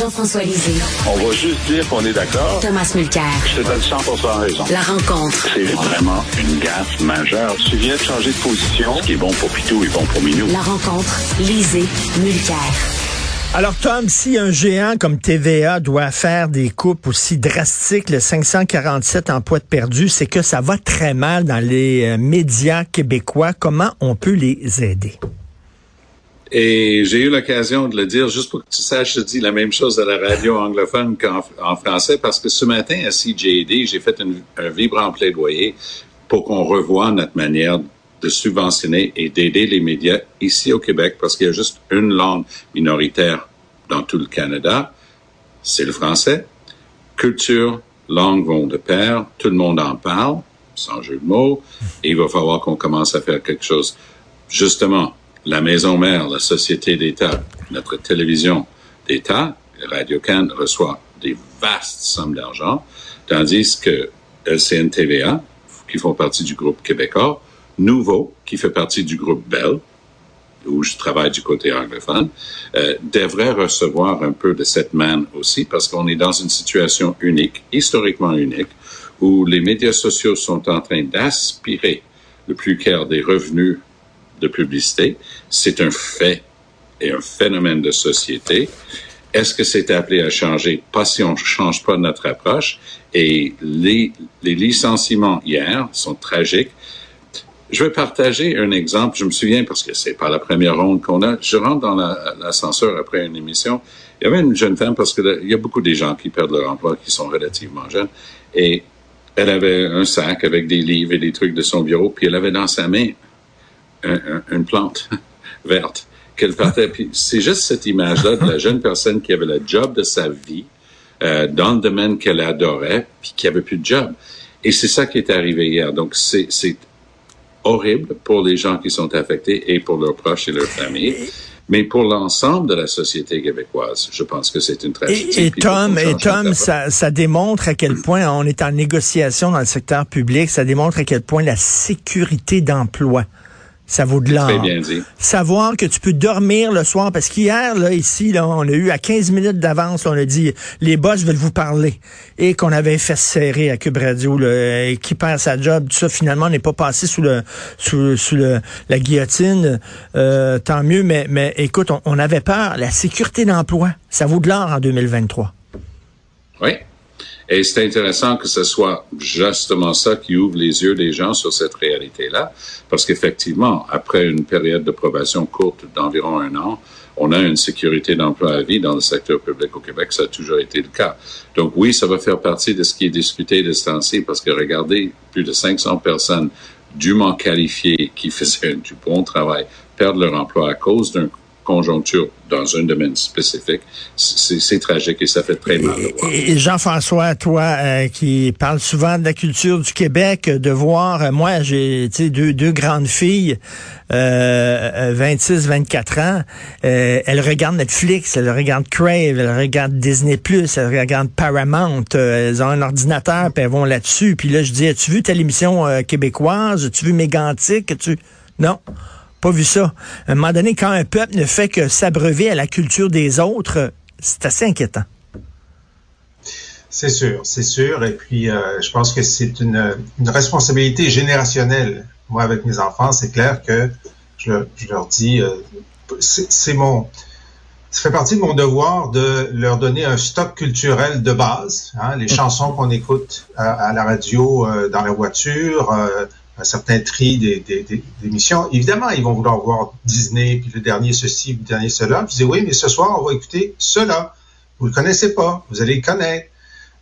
Jean-François Lisée. On va juste dire qu'on est d'accord. Thomas Mulcair. Je te donne 100 raison. La rencontre. C'est vraiment une gaffe majeure. Tu viens de changer de position. Ce qui est bon pour Pitou est bon pour Minou. La rencontre. Lisée. Mulcair. Alors Tom, si un géant comme TVA doit faire des coupes aussi drastiques, le 547 emplois de perdus, c'est que ça va très mal dans les euh, médias québécois. Comment on peut les aider? Et j'ai eu l'occasion de le dire, juste pour que tu saches, je dis la même chose à la radio anglophone qu'en français, parce que ce matin à CJD, j'ai fait un vibrant plaidoyer pour qu'on revoie notre manière de subventionner et d'aider les médias ici au Québec, parce qu'il y a juste une langue minoritaire dans tout le Canada, c'est le français. Culture, langue vont de pair, tout le monde en parle, sans jeu de mots, et il va falloir qu'on commence à faire quelque chose. Justement, la maison mère, la société d'État, notre télévision d'État, Radio-Can reçoit des vastes sommes d'argent, tandis que LCN-TVA, qui font partie du groupe québécois, Nouveau, qui fait partie du groupe Bell, où je travaille du côté anglophone, euh, devrait recevoir un peu de cette manne aussi, parce qu'on est dans une situation unique, historiquement unique, où les médias sociaux sont en train d'aspirer le plus clair des revenus de publicité. C'est un fait et un phénomène de société. Est-ce que c'est appelé à changer? Pas si on ne change pas notre approche. Et les, licenciements hier sont tragiques. Je vais partager un exemple. Je me souviens, parce que c'est pas la première ronde qu'on a, je rentre dans l'ascenseur après une émission. Il y avait une jeune femme, parce qu'il y a beaucoup de gens qui perdent leur emploi, qui sont relativement jeunes. Et elle avait un sac avec des livres et des trucs de son bureau, puis elle avait dans sa main une plante verte qu'elle partait. Puis c'est juste cette image-là de la jeune personne qui avait le job de sa vie euh, dans le domaine qu'elle adorait, puis qui avait plus de job. Et c'est ça qui est arrivé hier. Donc c'est horrible pour les gens qui sont affectés et pour leurs proches et leurs familles. Mais pour l'ensemble de la société québécoise, je pense que c'est une tragédie. Et, Tom, et Tom, ça, ça démontre à quel point on est en négociation dans le secteur public. Ça démontre à quel point la sécurité d'emploi ça vaut de l'or. Savoir que tu peux dormir le soir, parce qu'hier, là, ici, là, on a eu à 15 minutes d'avance, on a dit, les boss veulent vous parler. Et qu'on avait fait serrer à Cube Radio, là, qui perd sa job, tout ça, finalement, n'est pas passé sous le, sous, sous le, la guillotine. Euh, tant mieux, mais, mais écoute, on, on avait peur. La sécurité d'emploi, ça vaut de l'or en 2023. Oui. Et c'est intéressant que ce soit justement ça qui ouvre les yeux des gens sur cette réalité-là, parce qu'effectivement, après une période de probation courte d'environ un an, on a une sécurité d'emploi à vie dans le secteur public au Québec. Ça a toujours été le cas. Donc oui, ça va faire partie de ce qui est discuté de ce temps-ci, parce que regardez, plus de 500 personnes dûment qualifiées qui faisaient du bon travail perdent leur emploi à cause d'un conjoncture dans un domaine spécifique, c'est tragique et ça fait très mal. Et, Jean-François, toi euh, qui parles souvent de la culture du Québec, de voir, euh, moi j'ai deux, grandes filles, euh, 26, 24 ans, euh, elles regardent Netflix, elles regardent Crave, elles regardent Disney+, elles regardent Paramount, elles ont un ordinateur, puis elles vont là-dessus. Puis là, je dis, as-tu vu telle émission québécoise? As-tu vu Mégantic? As-tu... Non pas vu ça. À un moment donné, quand un peuple ne fait que s'abreuver à la culture des autres, c'est assez inquiétant. C'est sûr, c'est sûr. Et puis, euh, je pense que c'est une, responsabilité générationnelle. Moi, avec mes enfants, c'est clair que je, leur dis, euh, c'est mon, ça fait partie de mon devoir de leur donner un stock culturel de base. Hein, les chansons qu'on écoute à, la radio, euh, dans la voiture, un certain tri des, des, émissions. Évidemment, ils vont vouloir voir Disney, puis le dernier ceci, le dernier cela. Je dis oui, mais ce soir, on va écouter cela. Vous le connaissez pas, vous allez le connaître.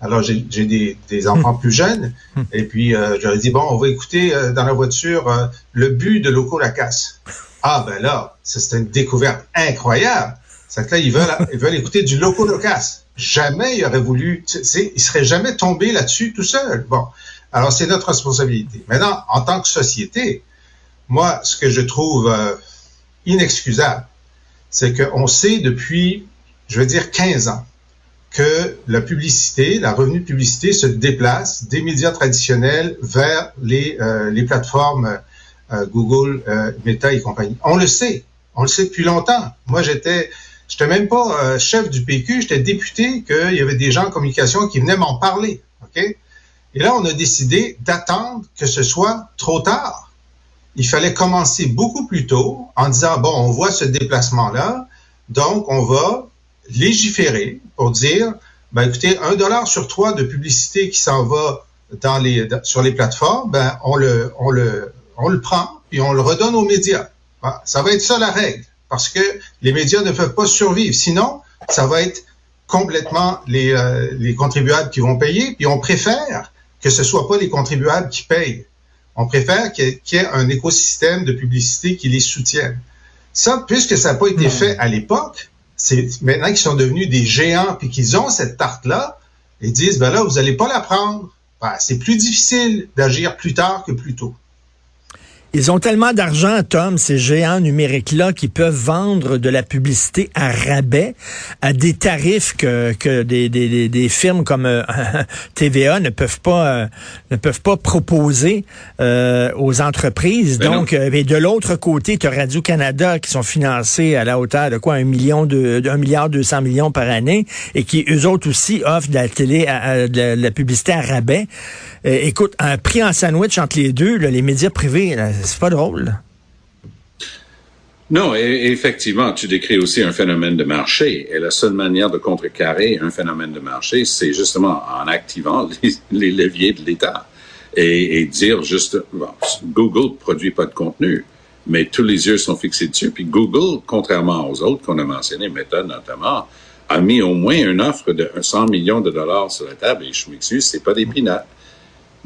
Alors, j'ai des, des, enfants plus jeunes, et puis euh, je leur dit, bon, on va écouter euh, dans la voiture euh, le but de Loco Lacasse. Ah, ben là, c'est une découverte incroyable. C'est que là, ils veulent, ils veulent écouter du Loco Lacasse. Jamais ils auraient voulu, ils seraient jamais tombés là-dessus tout seuls. Bon. Alors, c'est notre responsabilité. Maintenant, en tant que société, moi, ce que je trouve euh, inexcusable, c'est qu'on sait depuis, je veux dire, 15 ans, que la publicité, la revenu de publicité se déplace des médias traditionnels vers les, euh, plateformes euh, Google, Meta et compagnie. On le sait. On le sait depuis longtemps. Moi, j'étais Je n'étais même pas chef du PQ, j'étais député, qu'il y avait des gens en communication qui venaient m'en parler. OK? Et là, on a décidé d'attendre que ce soit trop tard. Il fallait commencer beaucoup plus tôt en disant, bon, on voit ce déplacement-là, donc on va légiférer pour dire, ben écoutez, un dollar sur trois de publicité qui s'en va sur les plateformes, ben on le, prend puis on le redonne aux médias. Ah, ça va être ça la règle, parce que les médias ne peuvent pas survivre. Sinon, ça va être complètement les, euh, les contribuables qui vont payer, puis on préfère que ce soit pas les contribuables qui payent. On préfère qu'il y, ait un écosystème de publicité qui les soutienne. Ça, puisque ça n'a pas été hmm. fait à l'époque, c'est maintenant qu'ils sont devenus des géants puis qu'ils ont cette tarte-là, ils disent, ben là, vous n'allez pas la prendre. Ben, c'est plus difficile d'agir plus tard que plus tôt. Ils ont tellement d'argent, Tom, ces géants numériques-là, qui peuvent vendre de la publicité à rabais, à des tarifs que, que des, des, des firmes comme euh, TVA ne peuvent pas euh, ne peuvent pas proposer euh, aux entreprises. Ben Donc, et de l'autre côté, tu as Radio-Canada qui sont financés à la hauteur de quoi? Un million de, un milliard deux cents millions par année et qui, eux autres aussi, offrent de la télé, de, la, publicité à rabais. écoute, un prix en sandwich entre les deux, les médias privés, c'est pas drôle. Non, et, effectivement, tu décris aussi un phénomène de marché. Et la seule manière de contrecarrer un phénomène de marché, c'est justement en activant les, leviers de l'État. Et, dire juste, Google produit pas de contenu, mais tous les yeux sont fixés dessus. Puis Google, contrairement aux autres qu'on a mentionnés, Meta notamment, a mis au moins une offre de 100 millions de dollars sur la table. Et je m'excuse, c'est pas des pinates.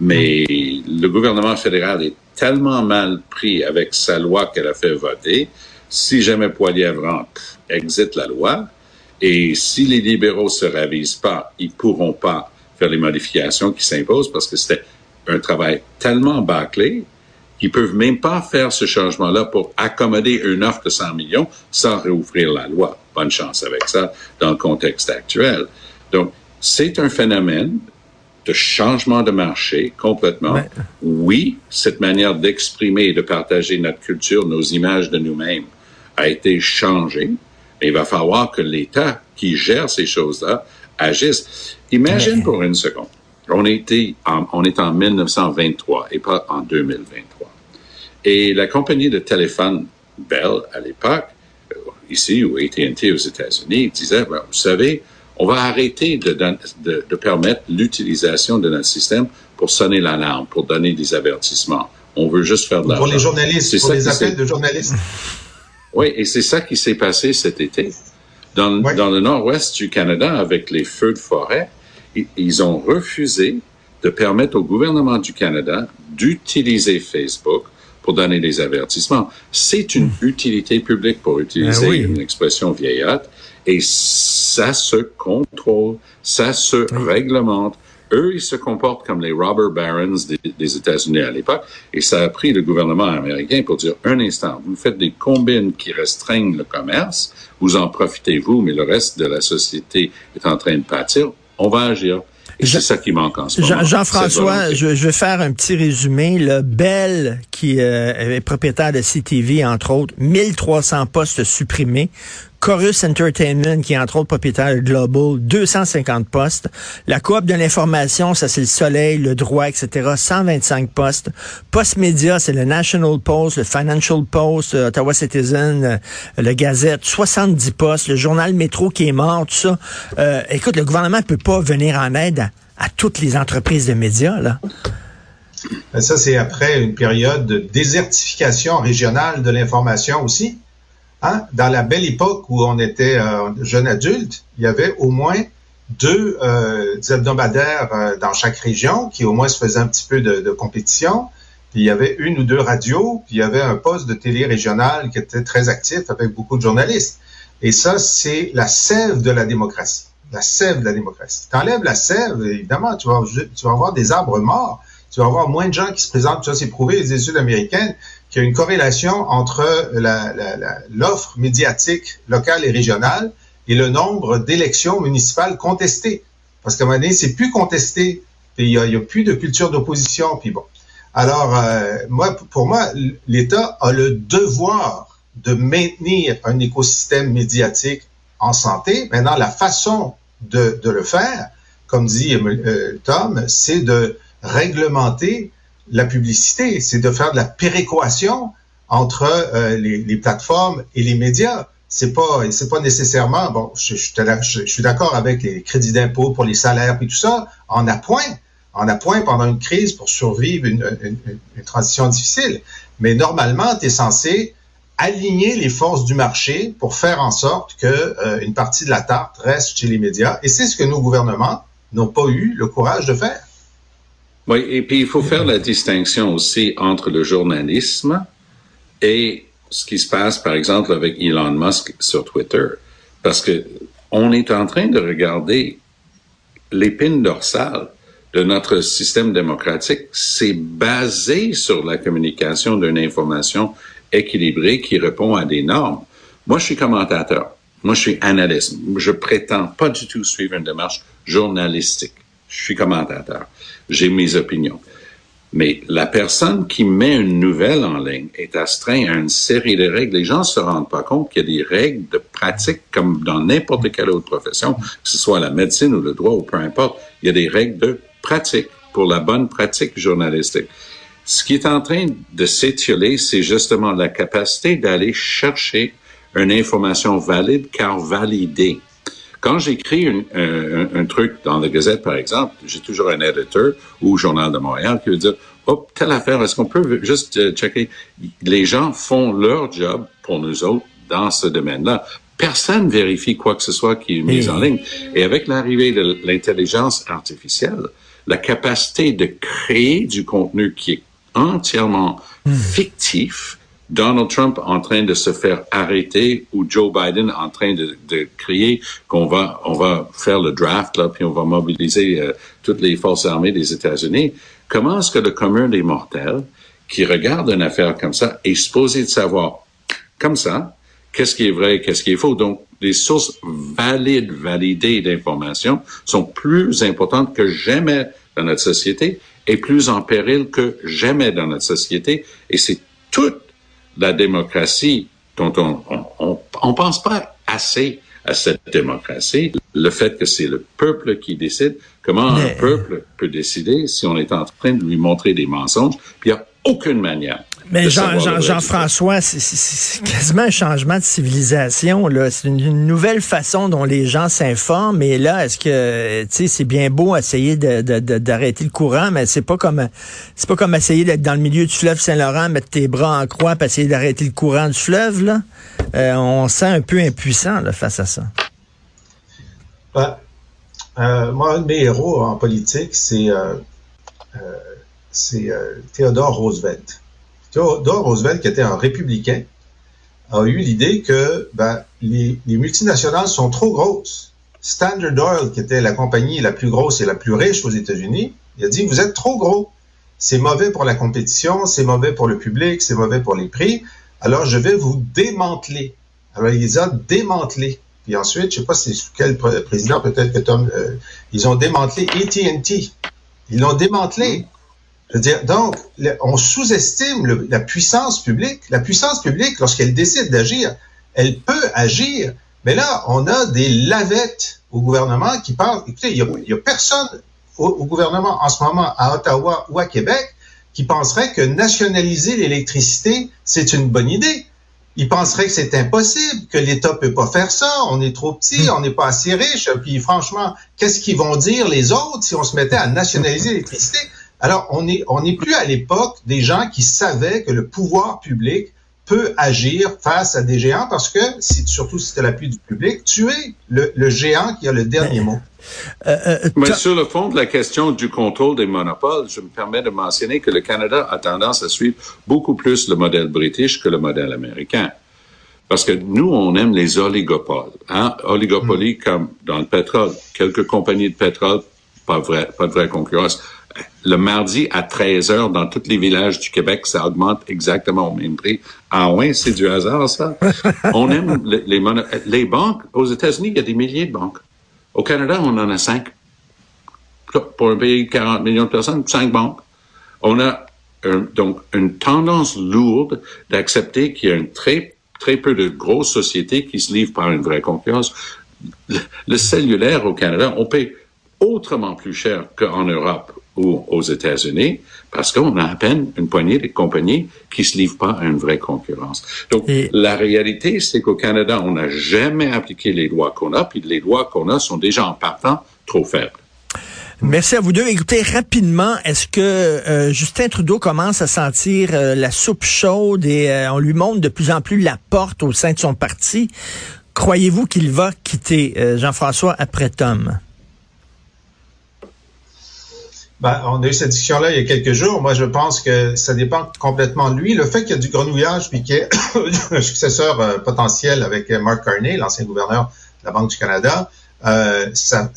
Mais le gouvernement fédéral est tellement mal pris avec sa loi qu'elle a fait voter. Si jamais Poilievre rentre, exit la loi. Et si les libéraux se ravisent pas, ils pourront pas faire les modifications qui s'imposent parce que c'était un travail tellement bâclé qu'ils peuvent même pas faire ce changement-là pour accommoder une offre de 100 millions sans réouvrir la loi. Bonne chance avec ça dans le contexte actuel. Donc, c'est un phénomène de changement de marché complètement. Oui, cette manière d'exprimer et de partager notre culture, nos images de nous-mêmes a été changée. Mais il va falloir que l'État qui gère ces choses-là agisse. Imagine pour une seconde, on était en, on est en 1923 et pas en 2023. Et la compagnie de téléphone Bell à l'époque, euh, ici ou AT&T aux États-Unis, disait, ben, vous savez, on va arrêter de, de, permettre l'utilisation de notre système pour sonner l'alarme, pour donner des avertissements. On veut juste faire de l'argent. Pour les journalistes, pour les appels de journalistes. Oui, et c'est ça qui s'est passé cet été. Dans, dans le nord-ouest du Canada, avec les feux de forêt, ils ont refusé de permettre au gouvernement du Canada d'utiliser Facebook pour donner des avertissements. C'est une hmm. utilité publique pour utiliser ben une expression vieillotte et ça se contrôle, ça se réglemente. Eux, ils se comportent comme les robber barons des, États-Unis à l'époque, et ça a pris le gouvernement américain pour dire un instant, vous faites des combines qui restreignent le commerce, vous en profitez vous, mais le reste de la société est en train de pâtir. On va agir. Et c'est ça qui manque en ce moment. Jean-François, je, vais faire un petit résumé. Le Bell, qui euh, est propriétaire de CTV, entre autres, 1300 postes supprimés. Chorus Entertainment, qui est entre autres propriétaire de Global, 250 postes. La coop de l'information, ça c'est le Soleil, le droit, etc., 125 postes. Post Media, c'est le National Post, le Financial Post, euh, Ottawa Citizen, euh, le Gazette, 70 postes. Le journal Métro qui est mort, tout ça. Euh, écoute, le gouvernement ne peut pas venir en aide à, toutes les entreprises de médias, là. Ben, ça, c'est après une période de désertification régionale de l'information aussi. Hein? Dans la belle époque où on était euh, jeune adulte, il y avait au moins deux euh, hebdomadaires euh, dans chaque région qui au moins se faisaient un petit peu de, de, compétition. Puis il y avait une ou deux radios, puis il y avait un poste de télé régional qui était très actif avec beaucoup de journalistes. Et ça, c'est la sève de la démocratie. La sève de la démocratie. T'enlèves la sève, évidemment, tu vas, tu vas avoir des arbres morts. Tu vas avoir moins de gens qui se présentent. Ça, c'est prouvé, les études américaines qu'il y a une corrélation entre l'offre médiatique locale et régionale et le nombre d'élections municipales contestées. Parce qu'à un moment donné, c'est plus contesté, puis il n'y a, plus de culture d'opposition, puis bon. Alors, euh, moi, pour moi, l'État a le devoir de maintenir un écosystème médiatique en santé. Maintenant, la façon de, de le faire, comme dit euh, Tom, c'est de réglementer la publicité, c'est de faire de la péréquation entre euh, les, plateformes et les médias. C'est pas, c'est pas nécessairement. Bon, je, je, suis d'accord avec les crédits d'impôt pour les salaires et tout ça, en appoint, en appoint pendant une crise pour survivre une transition difficile. Mais normalement, tu es censé aligner les forces du marché pour faire en sorte que euh, une partie de la tarte reste chez les médias. Et c'est ce que nos gouvernements n'ont pas eu le courage de faire. Oui, et puis il faut faire la distinction aussi entre le journalisme et ce qui se passe, par exemple, avec Elon Musk sur Twitter. Parce que on est en train de regarder l'épine dorsale de notre système démocratique. C'est basé sur la communication d'une information équilibrée qui répond à des normes. Moi, je suis commentateur. Moi, je suis analyste. Je prétends pas du tout suivre une démarche journalistique. Je suis commentateur. J'ai mes opinions. Mais la personne qui met une nouvelle en ligne est astreinte à une série de règles. Les gens ne se rendent pas compte qu'il y a des règles de pratique comme dans n'importe quelle autre profession, que ce soit la médecine ou le droit ou peu importe. Il y a des règles de pratique pour la bonne pratique journalistique. Ce qui est en train de s'étioler, c'est justement la capacité d'aller chercher une information valide car validée. Quand j'écris un, un, truc dans la Gazette, par exemple, j'ai toujours un éditeur ou Journal de Montréal qui veut dire, oh, telle affaire, est-ce qu'on peut juste euh, checker? Les gens font leur job pour nous autres dans ce domaine-là. Personne vérifie quoi que ce soit qui est mis en ligne. Et avec l'arrivée de l'intelligence artificielle, la capacité de créer du contenu qui est entièrement hmm. fictif, Donald Trump en train de se faire arrêter ou Joe Biden en train de, de crier qu'on va on va faire le draft là puis on va mobiliser euh, toutes les forces armées des États-Unis. Comment est-ce que le commun des mortels qui regarde une affaire comme ça est supposé de savoir comme ça qu'est-ce qui est vrai, qu'est-ce qui est faux? Donc les sources valides, validées d'informations sont plus importantes que jamais dans notre société et plus en péril que jamais dans notre société. Et c'est toute la démocratie dont on on, on, pense pas assez à cette démocratie, le fait que c'est le peuple qui décide, comment un peuple peut décider si on est en train de lui montrer des mensonges, puis il n'y a aucune manière mais Jean-François, c'est quasiment un changement de civilisation. C'est une, nouvelle façon dont les gens s'informent. Mais là, est-ce que, c'est bien beau essayer d'arrêter le courant, mais c'est pas comme, c'est pas comme essayer d'être dans le milieu du fleuve Saint-Laurent, mettre tes bras en croix, pour essayer d'arrêter le courant du fleuve. Là, euh, on sent un peu impuissant face à ça. Ben, euh, moi, un de mes héros en politique, c'est euh, c'est Théodore Roosevelt. Theodore Roosevelt, qui était un républicain, a eu l'idée que ben, les, multinationales sont trop grosses. Standard Oil, qui était la compagnie la plus grosse et la plus riche aux États-Unis, il a dit, vous êtes trop gros. C'est mauvais pour la compétition, c'est mauvais pour le public, c'est mauvais pour les prix. Alors, je vais vous démanteler. Alors, il les a démantelés. Puis ensuite, je sais pas c'est sous quel président, peut-être que Tom, euh, ils ont démantelé AT&T. Ils l'ont démantelé. Je veux dire, donc, on sous-estime la puissance publique. La puissance publique, lorsqu'elle décide d'agir, elle peut agir. Mais là, on a des lavettes au gouvernement qui parlent. Écoutez, il n'y a, personne au, gouvernement en ce moment à Ottawa ou à Québec qui penserait que nationaliser l'électricité, c'est une bonne idée. Ils penseraient que c'est impossible, que l'État peut pas faire ça, on est trop petit, hmm. on n'est pas assez riche, puis franchement, qu'est-ce qu'ils vont dire les autres si on se mettait à nationaliser l'électricité? Alors, on n'est on est plus à l'époque des gens qui savaient que le pouvoir public peut agir face à des géants parce que, si, surtout si c'est l'appui du public, tu es le, le, géant qui a le dernier mot. Euh, euh, Mais sur le fond de la question du contrôle des monopoles, je me permets de mentionner que le Canada a tendance à suivre beaucoup plus le modèle british que le modèle américain. Parce que nous, on aime les oligopoles. Hein? Oligopoly mm. comme dans le pétrole. Quelques compagnies de pétrole, pas, vrai, pas de vraie concurrence le mardi à 13 heures dans tous les villages du Québec, ça augmente exactement au même prix. Ah ouais, c'est du hasard, ça. On aime les, les, banques. Aux États-Unis, il y a des milliers de banques. Au Canada, on en a cinq. Pour un pays de 40 millions de personnes, cinq banques. On a donc une tendance lourde d'accepter qu'il y a une très très peu de grosses sociétés qui se livrent par une vraie concurrence. Le, cellulaire au Canada, on paye autrement plus cher qu'en Europe ou aux États-Unis parce qu'on a à peine une poignée de compagnies qui se livrent pas à une vraie concurrence. Donc, la réalité, c'est qu'au Canada, on n'a jamais appliqué les lois qu'on a, puis les lois qu'on a sont déjà en partant trop faibles. Merci à vous deux. Écoutez, rapidement, est-ce que euh, Justin Trudeau commence à sentir euh, la soupe chaude et euh, on lui montre de plus en plus la porte au sein de son parti? Croyez-vous qu'il va quitter Jean-François après Tom? Ben, on a eu cette discussion-là il y a quelques jours. Moi, je pense que ça dépend complètement de lui. Le fait qu'il y a du grenouillage puis qu'il y ait un successeur potentiel avec Mark Carney, l'ancien gouverneur de la Banque du Canada, ça,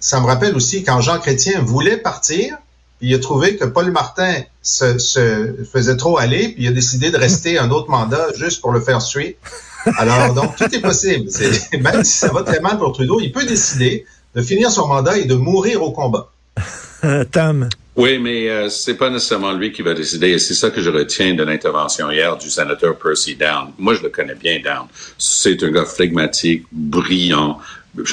ça me rappelle aussi quand Jean Chrétien voulait partir, puis il a trouvé que Paul Martin se, faisait trop aller, puis il a décidé de rester un autre mandat juste pour le faire suer. Alors, donc, tout est possible. même si ça va très mal pour Trudeau, il peut décider de finir son mandat et de mourir au combat. Tom. Oui, mais euh, c'est pas nécessairement lui qui va décider. Et c'est ça que je retiens de l'intervention hier du sénateur Percy Down. Moi, je le connais bien, Down. C'est un gars flegmatique, brillant,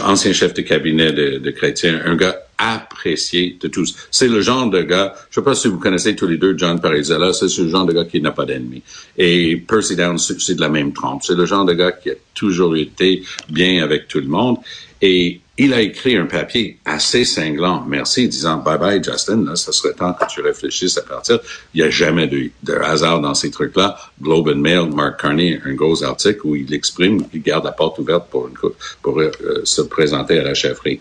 ancien chef de cabinet de, de Chrétien, un gars apprécié de tous. C'est le genre de gars, je sais pas si vous connaissez tous les deux John Parizella, c'est le genre de gars qui n'a pas d'ennemis. Et Percy Downs, c'est de la même trempe. C'est le genre de gars qui a toujours été bien avec tout le monde. Et il a écrit un papier assez cinglant, merci, disant bye bye Justin, là, ça serait temps que tu réfléchisses à partir. Il n'y a jamais de, hasard dans ces trucs-là. Globe and Mail, Mark Carney, un gros article où il exprime qu'il garde la porte ouverte pour, euh, se présenter à la chefferie.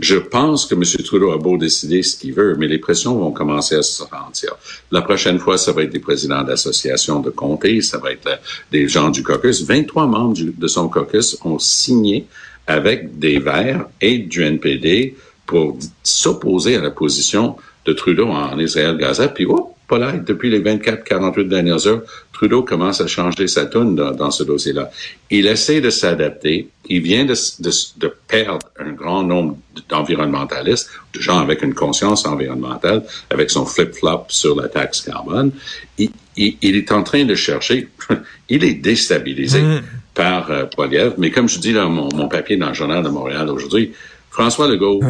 Je pense que M. Trudeau a beau décider ce qu'il veut, mais les pressions vont commencer à se sentir. La prochaine fois, ça va être des présidents d'associations de comtés, ça va être euh, des gens du caucus. 23 membres de son caucus ont signé avec des Verts et du NPD pour s'opposer à la position de Trudeau en Israël-Gaza. Puis, oh, pas là, depuis les 24-48 dernières heures, Trudeau commence à changer sa tune dans, ce dossier-là. Il essaie de s'adapter. Il vient de, de, perdre un grand nombre d'environnementalistes, de gens avec une conscience environnementale, avec son flip-flop sur la taxe carbone. Il, il, est en train de chercher, il est déstabilisé. Mm par euh, Mais comme je dis dans mon, papier dans le Journal de Montréal aujourd'hui, François Legault,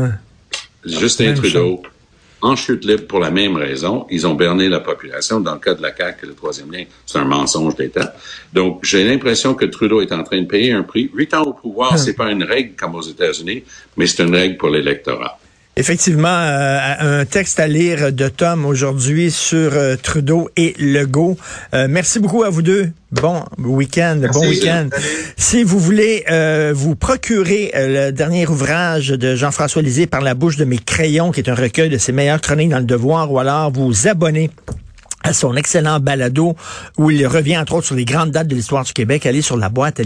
Justin Trudeau, en chute libre pour la même raison. Ils ont berné la population. Dans le cas de la CAQ, le troisième lien, c'est un mensonge d'État. Donc, j'ai l'impression que Trudeau est en train de payer un prix. Huit ans au pouvoir, c'est pas une règle comme aux États-Unis, mais c'est une règle pour l'électorat. Effectivement, euh, un texte à lire de Tom aujourd'hui sur euh, Trudeau et Legault. Euh, merci beaucoup à vous deux. Bon week-end, bon week-end. Si vous voulez vous procurer le dernier ouvrage de Jean-François Lisée par la bouche de mes crayons, qui est un recueil de ses meilleures chroniques dans le devoir, ou alors vous abonner à son excellent balado où il revient entre autres sur les grandes dates de l'histoire du Québec, allez sur la boîte